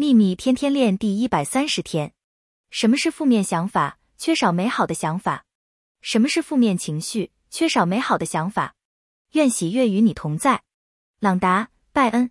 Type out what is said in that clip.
秘密天天练第一百三十天。什么是负面想法？缺少美好的想法。什么是负面情绪？缺少美好的想法。愿喜悦与你同在。朗达拜恩。